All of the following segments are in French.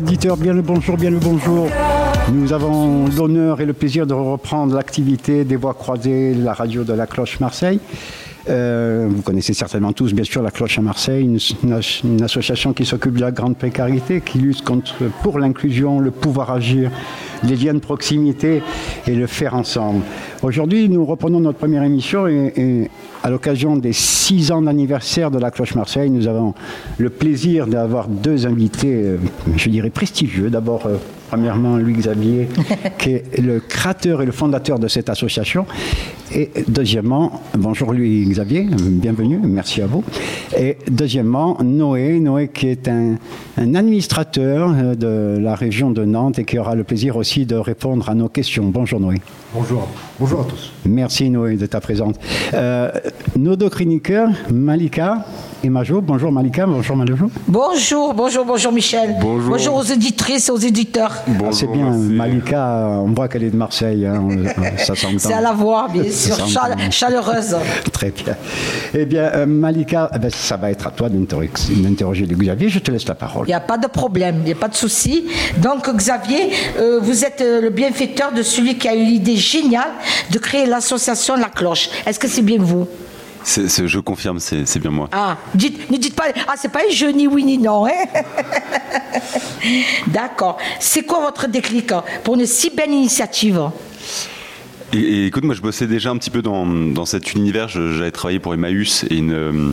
Bien le bonjour, bien le bonjour. Nous avons l'honneur et le plaisir de reprendre l'activité des voix croisées, la radio de la cloche Marseille. Euh, vous connaissez certainement tous, bien sûr, la Cloche à Marseille, une, association qui s'occupe de la grande précarité, qui lutte contre, pour l'inclusion, le pouvoir agir, les liens de proximité et le faire ensemble. Aujourd'hui, nous reprenons notre première émission et, et à l'occasion des six ans d'anniversaire de la Cloche Marseille, nous avons le plaisir d'avoir deux invités, euh, je dirais prestigieux. D'abord, euh, premièrement, Louis Xavier, qui est le créateur et le fondateur de cette association. Et deuxièmement, bonjour Louis Xavier, bienvenue, merci à vous. Et deuxièmement, Noé, Noé qui est un, un administrateur euh, de la région de Nantes et qui aura le plaisir aussi de répondre à nos questions. Bonjour Noé. Bonjour, bonjour à tous. Merci Noé de ta présence. Euh, nos deux chroniqueurs, Malika et Majo. Bonjour Malika, bonjour Majo. Bonjour, bonjour, bonjour Michel. Bonjour. Bonjour aux éditrices et aux éditeurs. Ah, c'est bien, Malika, on voit qu'elle est de Marseille, hein, ça s'entend. C'est à la voix, bien sûr, chaleureuse. Très bien. Eh bien, euh, Malika, eh ben, ça va être à toi d'interroger Xavier. Je te laisse la parole. Il n'y a pas de problème, il n'y a pas de souci. Donc, Xavier, euh, vous êtes euh, le bienfaiteur de celui qui a eu l'idée géniale de créer l'association La Cloche. Est-ce que c'est bien vous? C'est- c'est- je confirme, c'est c'est bien moi. Ah, dites, ne dites pas, ah, c'est pas un jeu ni oui ni non. Hein? D'accord. C'est quoi votre déclic hein, pour une si belle initiative Et, et écoute, moi je bossais déjà un petit peu dans, dans cet univers. J'avais travaillé pour Emmaüs et une, euh,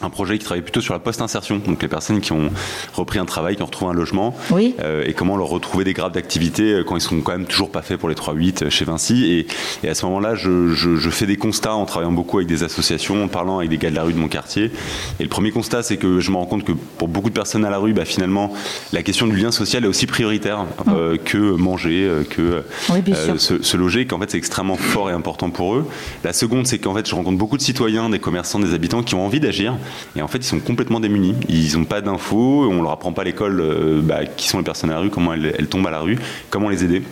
un projet qui travaillait plutôt sur la post-insertion. Donc les personnes qui ont repris un travail, qui ont retrouvé un logement. Oui. euh, et comment leur retrouver des grades d'activité euh, quand ils sont quand même toujours pas faits pour les 3-8 chez Vinci. Et, et à ce moment-là, je, je- je fais des constats en travaillant beaucoup avec des associations, en parlant avec des gars de la rue de mon quartier. Et le premier constat, c'est que je me rends compte que pour beaucoup de personnes à la rue, bah, finalement, la question du lien social est aussi prioritaire euh, que manger, euh, que. Oui, se, se loger, qu'en fait c'est extrêmement fort et important pour eux. La seconde, c'est qu'en fait je rencontre beaucoup de citoyens, des commerçants, des habitants qui ont envie d'agir et en fait ils sont complètement démunis. Ils n'ont pas d'infos, on leur apprend pas à l'école euh, bah, qui sont les personnes à la rue, comment elles, elles tombent à la rue, comment les aider.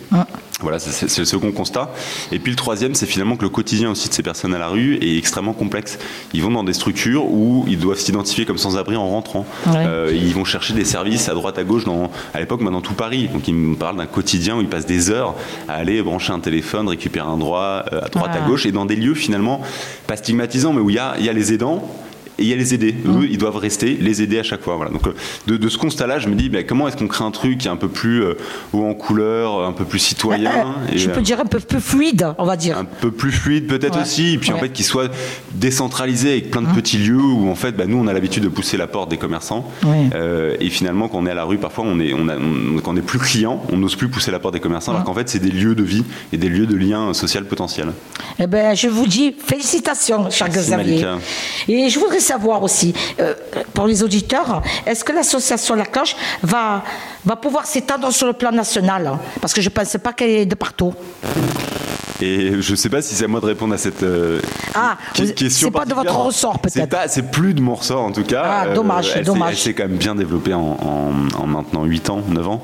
Voilà, c'est- le second constat. Et puis le troisième, c'est finalement que le quotidien aussi de ces personnes à la rue est extrêmement complexe. Ils vont dans des structures où ils doivent s'identifier comme sans-abri en rentrant. Ouais. Euh, ils vont chercher des services à droite à gauche dans, à l'époque, maintenant tout Paris. Donc ils me parlent d'un quotidien où ils passent des heures à aller brancher un téléphone, récupérer un droit euh, à droite Ah. à gauche et dans des lieux finalement pas stigmatisants, mais où il y a, il y a les aidants. Et il y a les aider. Eux, ils doivent rester, les aider à chaque fois. Voilà. Donc, euh, de, de ce constat-là, je me dis, bah, comment est-ce qu'on crée un truc qui est un peu plus euh, haut en couleur, un peu plus citoyen et, Je euh, peux dire un peu plus fluide, on va dire. un peu plus fluide peut-être Ouais. aussi, et puis en fait qu'il soit décentralisé avec plein de petits lieux où en fait bah, nous on a l'habitude de pousser la porte des commerçants. Euh, et finalement quand on est à la rue parfois on est on a on- quand on est plus client on n'ose plus pousser la porte des commerçants alors qu'en fait c'est des lieux de vie et des lieux de lien social potentiel. Eh ben, je vous dis félicitations, cher Xavier. Et je voudrais savoir aussi, euh, pour les auditeurs, est-ce que l'association La Cloche va, va pouvoir s'étendre sur le plan national? Parce que je ne pense pas qu'elle est de partout. Et je sais pas si c'est à moi de répondre à cette euh, Ah, question. c'est pas de votre ressort, peut-être. C'est plus de mon ressort en tout cas. Ah, dommage, elle s'est- dommage. Elle s'est quand même bien développée en, en- en maintenant 8 ans, 9 ans.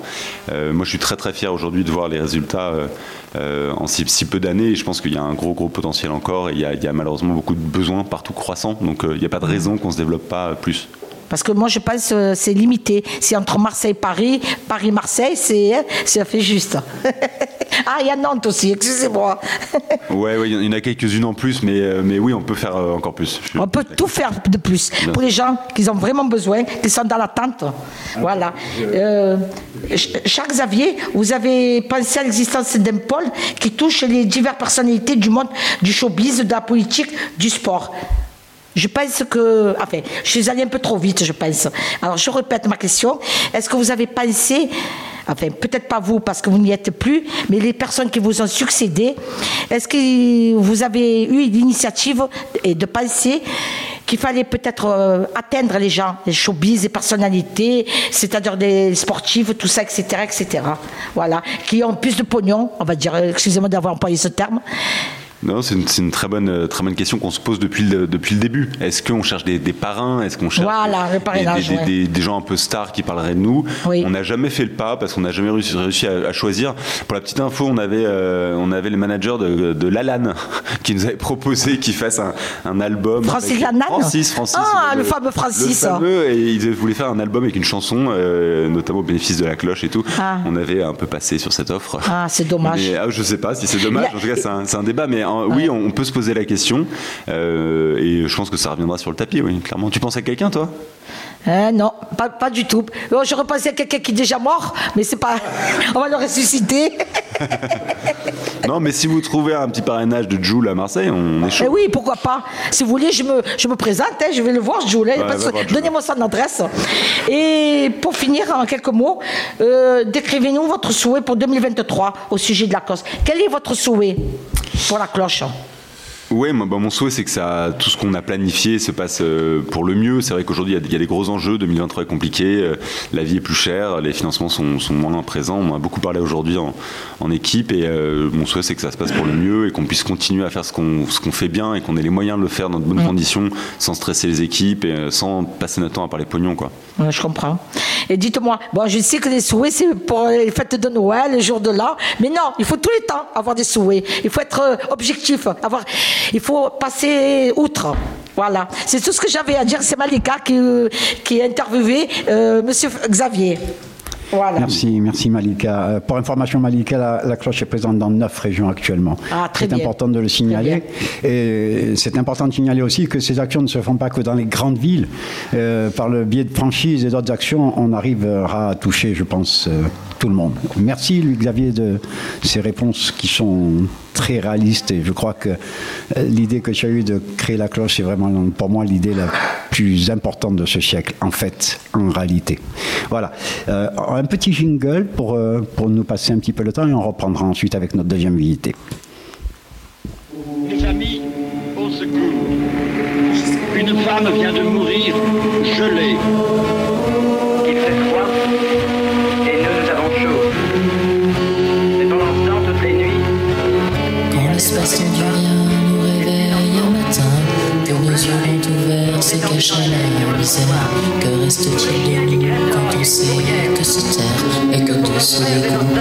Euh, moi je suis très très fier aujourd'hui de voir les résultats euh, euh, en si, si peu d'années et je pense qu'il y a un gros gros potentiel encore et il y a, il y a malheureusement beaucoup de besoins partout croissants donc euh, il n'y a pas de raison qu'on se développe pas euh, plus. Parce que moi, je pense que c'est limité. C'est entre Marseille et Paris. Paris-Marseille, c'est, hein, ça fait juste. ah, il y a Nantes aussi, excusez-moi. Ouais, ouais, il y en a quelques-unes en plus mais, euh, mais oui on peut faire euh, encore plus. On peut tout faire de plus pour les gens qui ont vraiment besoin, qui sont dans l'attente. Voilà. Euh, Ch- cher Xavier, vous avez pensé à l'existence d'un pôle qui touche les diverses personnalités du monde du showbiz, de la politique, du sport. Je pense que. Enfin, je suis allée un peu trop vite, je pense. Alors, je répète ma question. Est-ce que vous avez pensé. Enfin, peut-être pas vous parce que vous n'y êtes plus, mais les personnes qui vous ont succédé, est-ce que vous avez eu l'initiative de penser qu'il fallait peut-être euh, atteindre les gens, les showbiz, les personnalités, c'est-à-dire des sportifs, tout ça, etc., etc. Voilà, qui ont plus de pognon, on va dire, excusez-moi d'avoir employé ce terme, Non, c'est une, très bonne, euh, très bonne question qu'on se pose depuis le, depuis le début. Est-ce qu'on cherche des, des parrains? Est-ce qu'on cherche Voilà, des, des- ouais. des- des gens un peu stars qui parleraient de nous? Oui. On n'a jamais fait le pas parce qu'on n'a jamais réussi, réussi à, à choisir. Pour la petite info, on avait, euh, on avait le manager de, de Lalanne qui nous avait proposé qu'il fasse un, un album. Francis Lalanne Francis, Francis. Ah, le fameux Francis. Le fameux, et il voulait faire un album avec une chanson, euh, notamment au bénéfice de la cloche et tout. Ah. On avait un peu passé sur cette offre. Ah, c'est dommage. Mais, ah, je sais pas si c'est dommage. En tout cas, c'est un, un débat. Mais euh, oui, on, on peut se poser la question. Euh, et je pense que ça reviendra sur le tapis, oui, clairement. Tu penses à quelqu'un, toi? Hein, non, pas, pas du tout. Oh, je repensais à quelqu'un qui est déjà mort, mais c'est pas. On va le ressusciter. Non, mais si vous trouvez un petit parrainage de Jules à Marseille, on est Eh chaud. oui, pourquoi pas. Si vous voulez, je me, je me présente, hein, je vais le Jules. hein, Ouais, voir Jules. Donnez-moi son adresse. Et pour finir, en quelques mots, euh, décrivez-nous votre souhait pour 2023 au sujet de la cloche. Quel est votre souhait pour la cloche? Ouais, moi, bah, mon souhait, c'est que ça, tout ce qu'on a planifié se passe euh, pour le mieux. C'est vrai qu'aujourd'hui, il y a- il y, a des gros enjeux. 2023 est compliqué. euh, la vie est plus chère. Les financements sont, sont moins présents. On en a beaucoup parlé aujourd'hui en, en équipe. Et euh, mon souhait, c'est que ça se passe pour le mieux et qu'on puisse continuer à faire ce qu'on fait bien et qu'on ait les moyens de le faire dans de bonnes conditions, sans stresser les équipes et sans passer notre temps à parler pognon, quoi. Ouais, Je comprends. Et dites-moi, bon, je sais que les souhaits, c'est pour les fêtes de Noël, les jours de l'an, mais non, il faut tous les temps avoir des souhaits. Il faut être objectif, avoir, il faut passer outre. Voilà, c'est tout ce que j'avais à dire. C'est Malika qui, euh, qui a interviewé euh, Monsieur Xavier. Voilà. Merci, merci Malika. Euh, Pour information, Malika, la, la cloche est présente dans neuf régions actuellement. Ah, très c'est important de le signaler. Et c'est important de signaler aussi que ces actions ne se font pas que dans les grandes villes. Euh, par le biais de franchises et d'autres actions, on arrivera à toucher, je pense, euh, tout le monde. Merci, Luc Xavier, de ces réponses qui sont très réalistes. Et je crois que l'idée que tu as eue de créer la cloche, c'est vraiment pour moi l'idée la plus importante de ce siècle, en fait, en réalité. Voilà. Euh, un petit jingle pour, euh, pour nous passer un petit peu le temps et on reprendra ensuite avec notre deuxième invité. Mes amis, au secours. Une femme vient de mourir gelée. Il fait froid et nous, avons chaud. Et pendant ce temps, toutes les nuits, Quand l'espace tendu rien nous réveille un matin, que nos yeux se l'œil en misère. Que reste-t-il de nous quand on sait que se taire et que tout se dégoûte,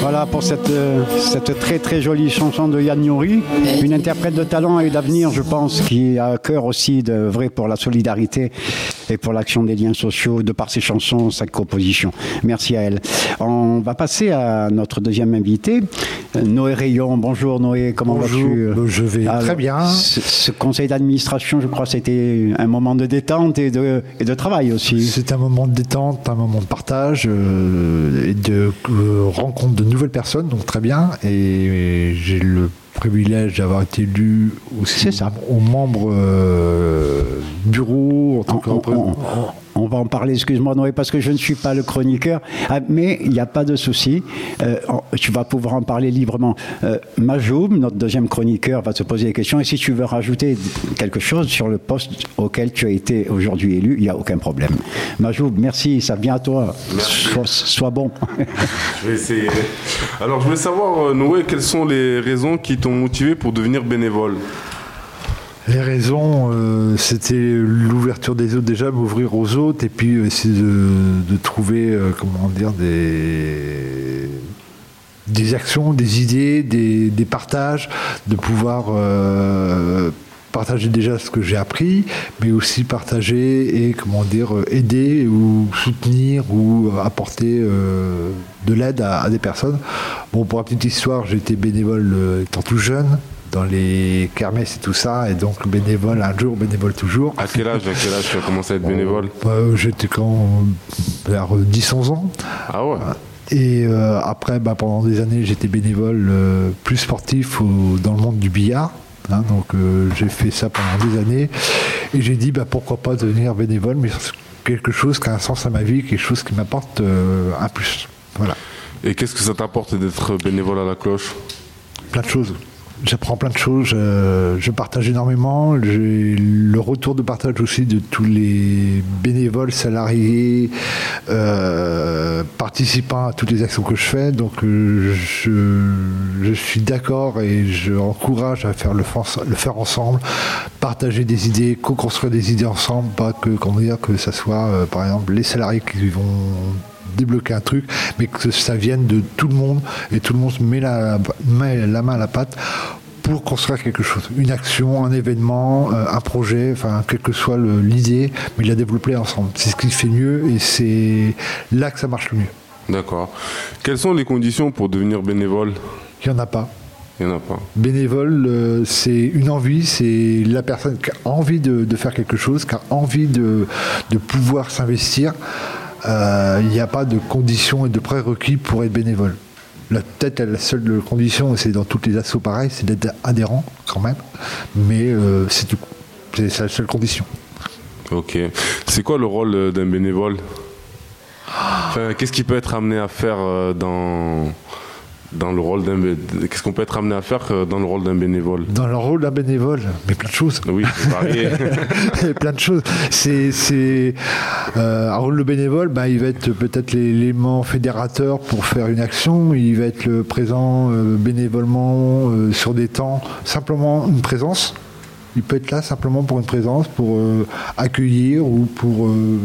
Voilà pour cette, euh, cette très très jolie chanson de Yann Nouri, une interprète de talent et d'avenir, je pense, qui a cœur aussi de vrai pour la solidarité et pour l'action des liens sociaux de par ses chansons, sa composition. Merci à elle. On va passer à notre deuxième invité, Noé Rayon. Bonjour Noé, comment vas-tu? Euh, je vais très bien. Ce, ce conseil d'administration, je crois, c'était un moment de détente et de, et de travail aussi. C'est un moment de détente, un moment de partage euh, et de euh, rencontre de nouvelles personnes, donc très bien. Et j'ai le privilège d'avoir été élu aussi ça. aux membres euh, bureau en tant que représentant. On va en parler, excuse-moi Noé, parce que je ne suis pas le chroniqueur, Ah, mais il n'y a pas de souci, Euh, tu vas pouvoir en parler librement. Euh, Majoub, notre deuxième chroniqueur, va te poser des questions, et si tu veux rajouter quelque chose sur le poste auquel tu as été aujourd'hui élu, il n'y a aucun problème. Majoub, merci, ça vient à toi. Sois, sois bon. Je vais essayer. Alors, je voulais savoir, euh, Noé, quelles sont les raisons qui t'ont motivé pour devenir bénévole? Les raisons, euh, c'était l'ouverture des autres déjà, m'ouvrir aux autres, et puis essayer de, trouver, euh, comment des, des actions, des idées, des, partages, de pouvoir euh, partager déjà ce que j'ai appris, mais aussi partager et, comment dire, aider ou soutenir ou apporter de l'aide à, des personnes. Bon, pour la petite histoire, été bénévole étant tout jeune dans les kermesses et tout ça, et donc bénévole un jour, bénévole toujours. À quel âge, à quel âge tu as commencé à être bénévole Euh, J'étais quand vers 10-11 ans. Ah ouais Et euh, après, bah, pendant des années, j'étais bénévole euh, plus sportif au- dans le monde du billard. hein. donc euh, j'ai fait ça pendant des années. Et j'ai dit, bah, pourquoi pas devenir bénévole, mais quelque chose qui a un sens à ma vie, quelque chose qui m'apporte euh, un plus. Voilà, Et qu'est-ce que ça t'apporte d'être bénévole à la cloche? Plein de choses. J'apprends plein de choses, je, je partage énormément. J'ai le retour de partage aussi de tous les bénévoles, salariés, euh, participants à toutes les actions que je fais. Donc euh, je, suis d'accord et je encourage à faire le, faire ensemble, partager des idées, co-construire des idées ensemble, pas que, comment que ça soit euh, par exemple les salariés qui vont débloquer un truc, mais que ça vienne de tout le monde et tout le monde se met la, met la main à la pâte pour construire quelque chose, une action, un événement, euh, un projet, enfin quelle que soit l'idée, mais la développer ensemble. C'est ce qui fait mieux et c'est là que ça marche le mieux. D'accord. Quelles sont les conditions pour devenir bénévole? Il n'y en a pas. Il n'y en a pas. Bénévole, euh, c'est une envie, c'est la personne qui a envie de, de faire quelque chose, qui a envie de, de pouvoir s'investir. Euh, Il n'y a pas de conditions et de prérequis pour être bénévole. La- Peut-être la seule condition, c'est dans toutes les assos pareil, c'est d'être adhérent quand même, mais euh, c'est la seule condition. Ok. C'est quoi le rôle d'un bénévole? Qu'est-ce qu'il peut être amené à faire euh, dans, dans le rôle d'un Qu'est-ce qu'on peut être amené à faire euh, dans le rôle d'un bénévole? Dans le rôle d'un bénévole, mais plein de choses. Oui, a plein de choses. C'est, c'est euh, un rôle de bénévole, ben, il va être peut-être l'élément fédérateur pour faire une action. Il va être le présent euh, bénévolement euh, sur des temps, simplement une présence. Il peut être là simplement pour une présence, pour euh, accueillir ou pour euh,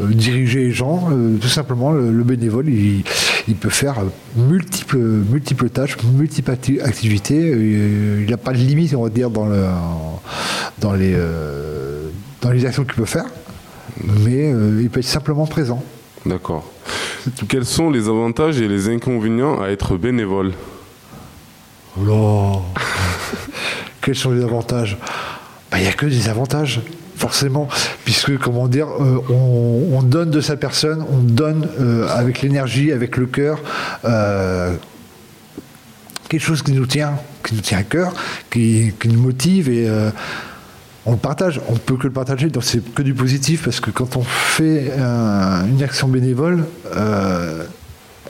euh, diriger les gens. Euh, tout simplement, le, le bénévole, il, il peut faire multiples, multiples tâches, multiples acti- activités. Euh, il n'a pas de limite, on va dire, dans, le, dans, les, euh, dans les actions qu'il peut faire. Mais euh, il peut être simplement présent. D'accord. Quels sont les avantages et les inconvénients à être bénévole? Oh là Quels sont les avantages? Bah, Il n'y a que des avantages, forcément, puisque, comment dire, euh, on, on donne de sa personne, on donne euh, avec l'énergie, avec le cœur, euh, quelque chose qui nous tient, qui nous tient à cœur, qui, nous motive et on le partage. On peut que le partager, donc c'est que du positif, parce que quand on fait une action bénévole,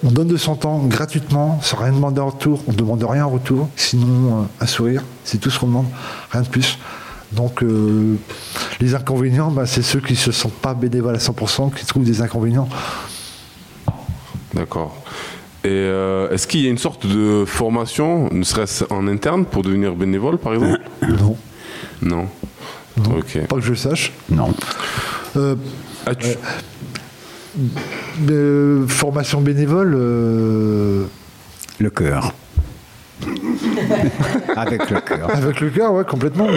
on donne de son temps gratuitement, sans rien demander en retour. On ne demande rien en retour, sinon un sourire, c'est tout ce qu'on demande, rien de plus. Donc les inconvénients, bah, c'est ceux qui ne se sentent pas bénévoles à 100%, qui trouvent des inconvénients. D'accord. Et euh, est-ce qu'il y a une sorte de formation, ne serait-ce en interne, pour devenir bénévole, par exemple Non, Non. non. Ok. pas que je sache. Non. Euh, As-tu- euh, formation bénévole, euh, Le cœur. Avec le cœur. avec le cœur, ouais, complètement.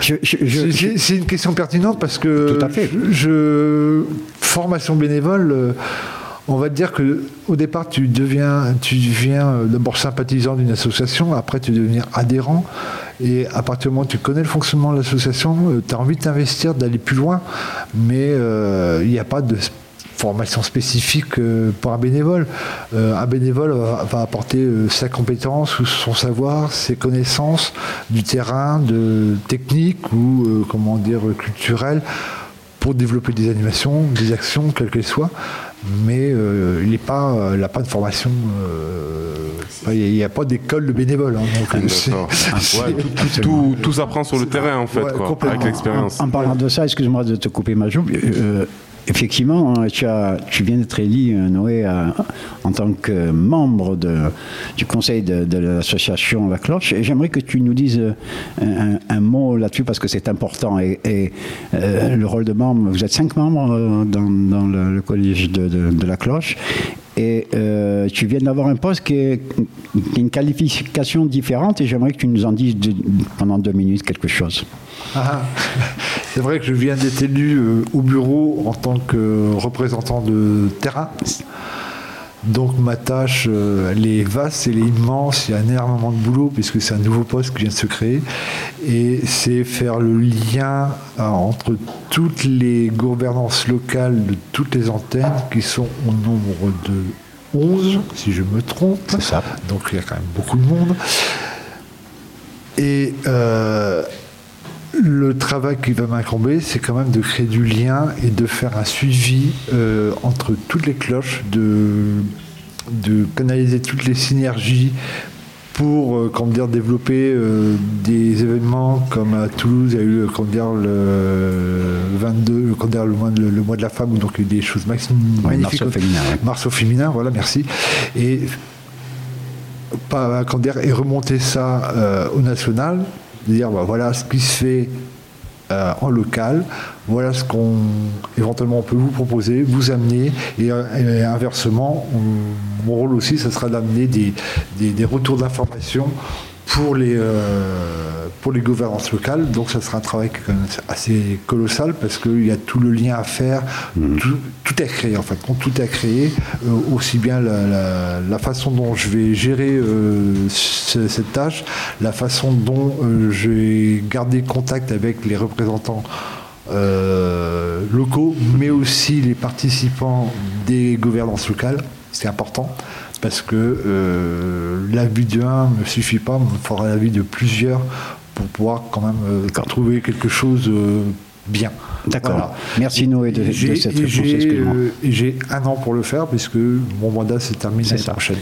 C'est- une question pertinente parce que Tout à fait. Je, formation bénévole, euh, on va te dire que au départ tu deviens, tu deviens euh, d'abord sympathisant d'une association, après tu deviens adhérent, et à partir du moment où tu connais le fonctionnement de l'association, tu as envie de t'investir, d'aller plus loin, mais euh, il n'y a pas de formation spécifique euh, pour un bénévole. Euh, un bénévole va, va apporter euh, sa compétence ou son savoir, ses connaissances du terrain, de technique ou euh, comment dire culturel pour développer des animations, des actions, quelles qu'elles soient. Mais euh, il n'a pas, euh, il a pas de formation. euh, Il n'y a, pas d'école de bénévoles. hein, euh, Ouais, tout, tout- tout s'apprend sur le terrain en fait, Ouais, quoi, avec l'expérience. En, en parlant de ça, excuse-moi de te couper ma joue. Effectivement, hein, tu, as, tu viens d'être élu, euh, Noé, en tant que membre du conseil de, l'association La Cloche. Et j'aimerais que tu nous dises euh, un, mot là-dessus parce que c'est important. Et, euh, le rôle de membre, vous êtes cinq membres dans, le, collège de La Cloche. Et euh, tu viens d'avoir un poste qui est, une qualification différente et j'aimerais que tu nous en dises pendant deux minutes quelque chose. Ah, c'est vrai que je viens d'être élu euh, au bureau en tant que représentant de terrain. Donc ma tâche, euh, elle est vaste, elle est immense, il y a énormément de boulot puisque c'est un nouveau poste qui vient de se créer. Et c'est faire le lien euh, entre toutes les gouvernances locales de toutes les antennes qui sont au nombre de 11, si je me trompe. C'est ça. Donc il y a quand même beaucoup de monde. Et euh, le travail qui va m'incomber, c'est quand même de créer du lien et de faire un suivi euh, entre toutes les cloches, de, de canaliser toutes les synergies pour euh, comment dire, développer euh, des événements comme à Toulouse, il y a eu comment dire, le 22, comment dire, le, mois, le, le mois de la femme, où donc il y a eu des choses Ouais, magnifiques. Mars au féminin, ouais. Mars au féminin, voilà, merci. Et pas, comment dire, et remonter ça au national, dire bah, voilà ce qui se fait euh, en local, voilà ce qu'on éventuellement on peut vous proposer, vous amener, et, inversement, on- mon rôle aussi, ce sera d'amener des, des- des retours d'informations pour les, euh, pour les gouvernances locales. Donc ça sera un travail assez colossal parce qu'il y a tout le lien à faire, tout, tout est créé en fait, tout est à créer, euh, aussi bien la, la- la façon dont je vais gérer euh, ce- cette tâche, la façon dont euh, je vais garder contact avec les représentants locaux, mais aussi les participants des gouvernances locales. C'est important parce que euh, l'avis d'un ne me suffit pas, il me faudra l'avis de plusieurs pour pouvoir quand même euh, trouver quelque chose euh, bien. D'accord. Voilà. Merci Noé de, cette et réponse. j'ai, euh, j'ai un an pour le faire puisque mon mandat se termine l'année prochaine.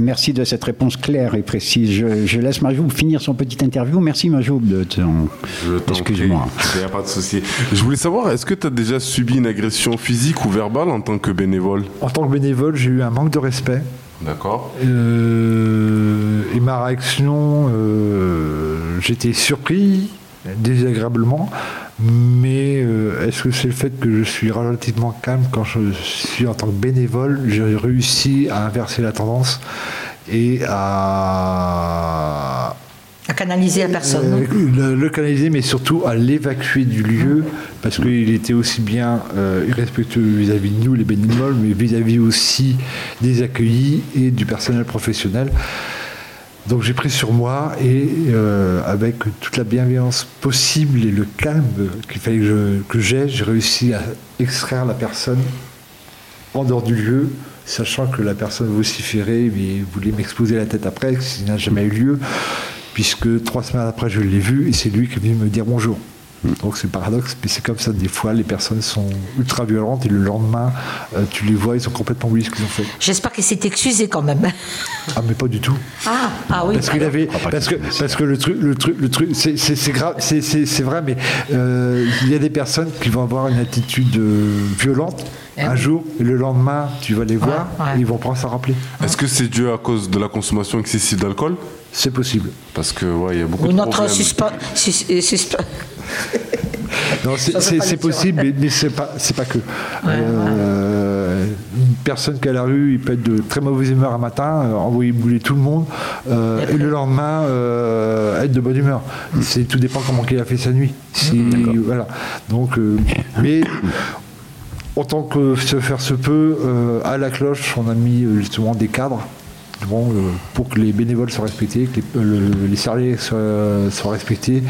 Merci de cette réponse claire et précise. Je, je laisse Majoub finir son petite interview. Merci Majoub de ton... Je t'en Excuse-moi. prie, Il n'y a pas de souci. Je voulais savoir, est-ce que tu as déjà subi une agression physique ou verbale en tant que bénévole? En tant que bénévole, j'ai eu un manque de respect. D'accord. Euh, et ma réaction, euh, j'étais surpris, désagréablement, mais euh, est-ce que c'est le fait que je suis relativement calme quand je suis en tant que bénévole J'ai réussi à inverser la tendance et à, À canaliser la personne. euh, le, le canaliser, mais surtout à l'évacuer du lieu, parce qu'il était aussi bien euh, irrespectueux vis-à-vis de nous, les bénévoles, mais vis-à-vis aussi des accueillis et du personnel professionnel. Donc j'ai pris sur moi et euh, avec toute la bienveillance possible et le calme qu'il fallait que j'ai, j'ai réussi à extraire la personne en dehors du lieu, sachant que la personne vociférait, mais voulait m'exposer la tête après, ce qui n'a jamais eu lieu, puisque trois semaines après, je l'ai vu et c'est lui qui est venu me dire bonjour. Donc c'est paradoxe, mais c'est comme ça. Des fois, les personnes sont ultra violentes et le lendemain, euh, tu les vois, ils ont complètement oublié ce qu'ils ont fait. J'espère qu'il s'est excusé quand même. Ah, mais pas du tout. Ah, ah oui. Parce qu'il avait, parce que, parce que le truc, le truc, le truc, c'est c'est- c'est grave, c'est- c'est c'est vrai, mais euh, il y a des personnes qui vont avoir une attitude euh, violente Eh un jour, et le lendemain, tu vas les voir, ouais. et ils vont pas s'en rappeler. Est-ce que c'est dû à cause de la consommation excessive d'alcool? C'est possible. Parce que ouais, il y a beaucoup Ou de notre problèmes. suspens. sus- suspens- Non, c'est- possible, mais, mais c'est pas, c'est pas que. Euh, Une personne qui est à la rue, il peut être de très mauvaise humeur un matin, euh, envoyer bouler tout le monde, euh, et, le lendemain euh, être de bonne humeur. C'est tout dépend comment il a fait sa nuit. Si- voilà. Donc, euh, mais autant que se faire se peut, euh, à la cloche, on a mis justement des cadres. Bon, euh, pour que les bénévoles soient respectés, que les, euh, le- les salariés soient, soient respectés.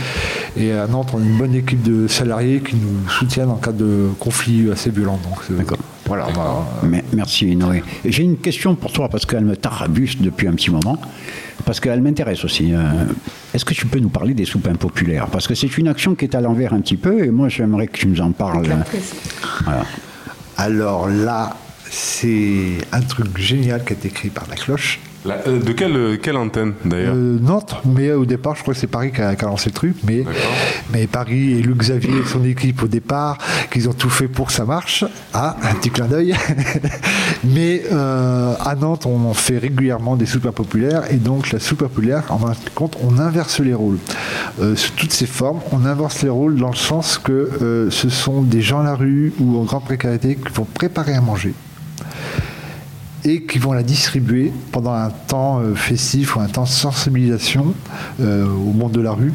Et à Nantes, on a une bonne équipe de salariés qui nous soutiennent en cas de conflit assez violent. Euh, Voilà. bah, Me- Merci Noé. Et J'ai une question pour toi parce qu'elle me tarabuste depuis un petit moment, parce qu'elle m'intéresse aussi. Euh, Est-ce que tu peux nous parler des soupes impopulaires Parce que c'est une action qui est à l'envers un petit peu et moi j'aimerais que tu nous en parles. Voilà. Alors là, c'est un truc génial qui a été créé par la cloche. La- euh, de quelle, euh, quelle antenne d'ailleurs Euh, Nantes, mais au départ, je crois que c'est Paris qui a, qui a lancé le truc, mais, mais Paris et Luc Xavier et son équipe au départ, qu'ils ont tout fait pour que ça marche. Ah, un petit clin d'œil. mais euh, à Nantes, on fait régulièrement des soupes populaires, et donc la soupe populaire, en fin de compte, on inverse les rôles. Euh, sous toutes ces formes, on inverse les rôles dans le sens que euh, ce sont des gens à la rue ou en grande précarité qui vont préparer à manger et qui vont la distribuer pendant un temps euh, festif ou un temps de sensibilisation euh, au monde de la rue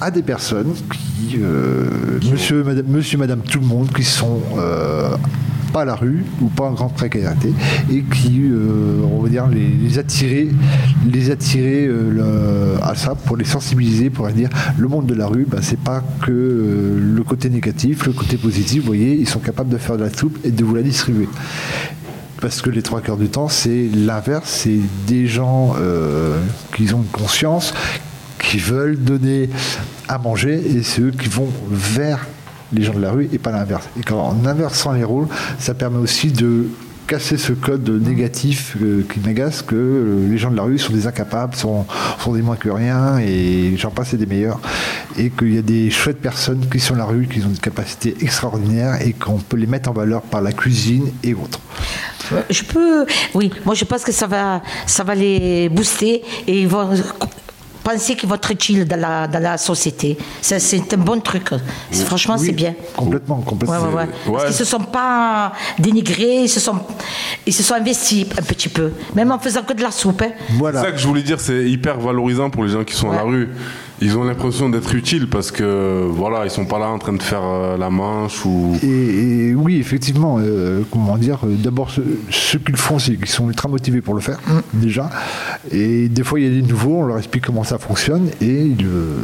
à des personnes qui, euh, monsieur, madame, monsieur, madame, tout le monde, qui sont euh, pas à la rue ou pas en grande précarité et qui, euh, on va dire, les, les attirer, les attirer le- à ça pour les sensibiliser, pour leur dire le monde de la rue, bah, c'est pas que le côté négatif, le côté positif. Vous voyez, ils sont capables de faire de la soupe et de vous la distribuer. Parce que les trois quarts du temps, c'est l'inverse, c'est des gens euh, qui ont conscience, qui veulent donner à manger, et c'est eux qui vont vers les gens de la rue et pas l'inverse. Et quand, en inversant les rôles, ça permet aussi de casser ce code négatif euh, qui m'agace que euh, les gens de la rue sont des incapables, sont, des moins que rien, et j'en passe des meilleurs, et qu'il y a des chouettes personnes qui sont à la rue, qui ont des capacités extraordinaires, et qu'on peut les mettre en valeur par la cuisine et autres. Je peux, oui, moi je pense que ça va, ça va les booster et ils vont penser qu'ils vont être utiles dans la, dans la société. C'est un bon truc. Franchement, Oui, c'est bien. Complètement, Ouais, complètement. ouais, ouais. Parce Ouais. qu'ils se sont pas dénigrés, ils se sont, ils se sont investis un petit peu, même en faisant que de la soupe. hein. Voilà. C'est ça que je voulais dire, c'est hyper valorisant pour les gens qui sont à la rue. Ils ont l'impression d'être utiles parce que voilà, ils sont pas là en train de faire euh, la manche ou. Et, et oui, effectivement, euh, comment dire, euh, d'abord, ce, ce qu'ils font, c'est qu'ils sont ultra motivés pour le faire, déjà. Et des fois, il y a des nouveaux, on leur explique comment ça fonctionne et ils, euh,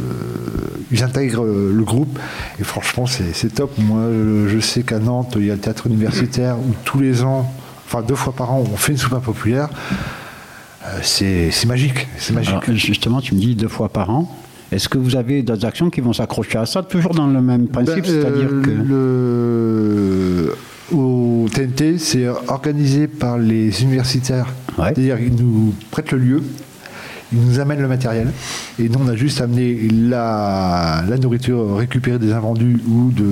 ils intègrent euh, le groupe. Et franchement, c'est top. Moi, je sais qu'à Nantes, il y a le théâtre universitaire où tous les ans, enfin deux fois par an, on fait une soupe populaire. Euh, C'est c'est magique, c'est magique. Alors, justement, tu me dis deux fois par an. Est-ce que vous avez d'autres actions qui vont s'accrocher à ça, toujours dans le même principe Ben, C'est-à-dire euh, que. le- au TNT, c'est organisé par les universitaires. Ouais. C'est-à-dire qu'ils nous prêtent le lieu, ils nous amènent le matériel, et nous on a juste amené la, la nourriture récupérée des invendus ou de,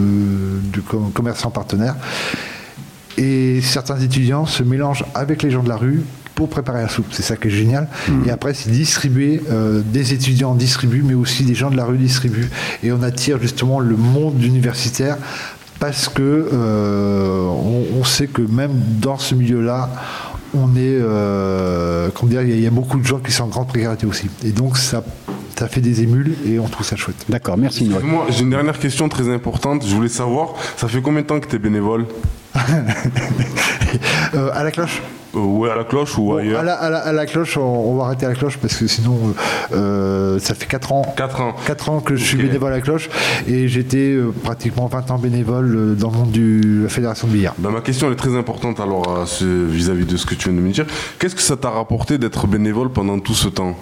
de com- commerçants partenaires. Et certains étudiants se mélangent avec les gens de la rue pour préparer la soupe. C'est ça qui est génial. Et après, c'est distribué, euh, des étudiants distribuent, mais aussi des gens de la rue distribuent. Et on attire justement le monde universitaire parce que euh, on, on sait que même dans ce milieu-là, on est, euh, comment dire, il y, y a beaucoup de gens qui sont en grande précarité aussi. Et donc ça, ça fait des émules et on trouve ça chouette. D'accord, merci. Moi, j'ai une dernière question très importante. Je voulais savoir, ça fait combien de temps que tu es bénévole? Euh, à la cloche. Euh, Ouais, à la cloche ou Bon, ailleurs à, la, à la- à la cloche, on, on va arrêter à la cloche parce que sinon, euh, ça fait 4 ans. 4 ans. 4 ans que je suis bénévole à la cloche et j'étais euh, pratiquement 20 ans bénévole euh, dans le monde de la fédération de billard. Ben, ma question elle est très importante alors vis-à-vis de ce que tu viens de me dire. Qu'est-ce que ça t'a rapporté d'être bénévole pendant tout ce temps?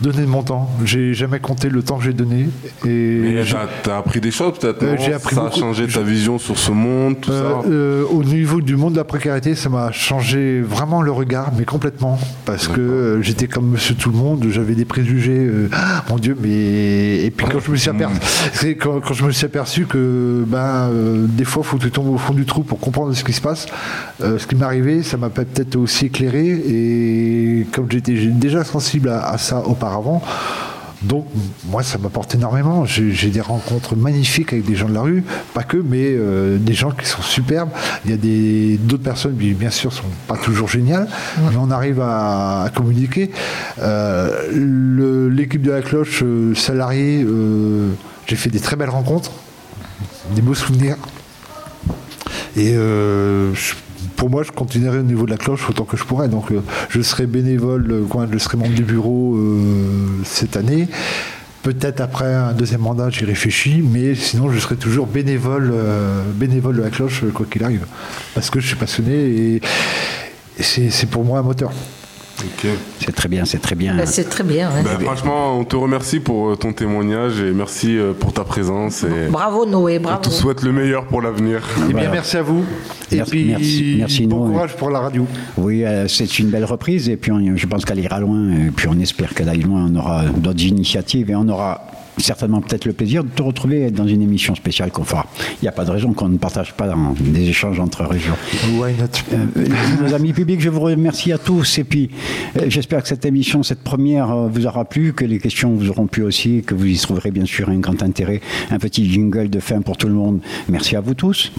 Donner de mon temps, j'ai jamais compté le temps que j'ai donné et Mais t'as, appris des choses peut-être Euh, non j'ai appris Ça a changé ta vision sur ce monde, tout Euh, ça euh, au niveau du monde de la précarité, ça m'a changé vraiment le regard, mais complètement. Parce que j'étais comme monsieur tout le monde, j'avais des préjugés, Ah, mon Dieu, mais. Et puis quand je me suis aperçu, c'est quand, quand je me suis aperçu que ben, des fois, il faut que tu tombes au fond du trou pour comprendre ce qui se passe, ce qui m'est arrivé, ça m'a peut-être aussi éclairé. Et comme j'étais déjà sensible à, à ça auparavant, donc, moi, ça m'apporte énormément. J'ai des rencontres magnifiques avec des gens de la rue, pas que, mais euh, des gens qui sont superbes. Il y a des- d'autres personnes qui, bien sûr, sont pas toujours géniales, mais on arrive à, à communiquer. Euh, L'équipe de la cloche euh, salariée, j'ai fait des très belles rencontres, des beaux souvenirs. Et je- pour moi, je continuerai au niveau de la cloche autant que je pourrais. Donc, euh, je serai bénévole, euh, je serai membre du bureau euh, cette année. Peut-être après un deuxième mandat, j'y réfléchis, mais sinon je serai toujours bénévole, euh, bénévole de la cloche, quoi qu'il arrive. Parce que je suis passionné et, et c'est pour moi un moteur. C'est très bien, c'est très bien. Ben, c'est très bien. hein. Ben, franchement, on te remercie pour euh, ton témoignage et merci euh, pour ta présence. Et Bravo Noé, on bravo. te souhaite le meilleur pour l'avenir. Eh Voilà. bien, merci à vous. Et Merci- puis, merci- merci, bon Noé. courage pour la radio. Oui, euh, c'est une belle reprise et puis on- je pense qu'elle ira loin et puis on espère qu'elle aille loin. On aura d'autres initiatives et on aura certainement peut-être le plaisir de te retrouver dans une émission spéciale qu'on fera. Il n'y a pas de raison qu'on ne partage pas dans des échanges entre régions. Why not? Euh, nos amis publics, je vous remercie à tous et puis euh, j'espère que cette émission, cette première, euh, vous aura plu, que les questions vous auront plu aussi, que vous y trouverez bien sûr un grand intérêt, un petit jingle de fin pour tout le monde. Merci à vous tous.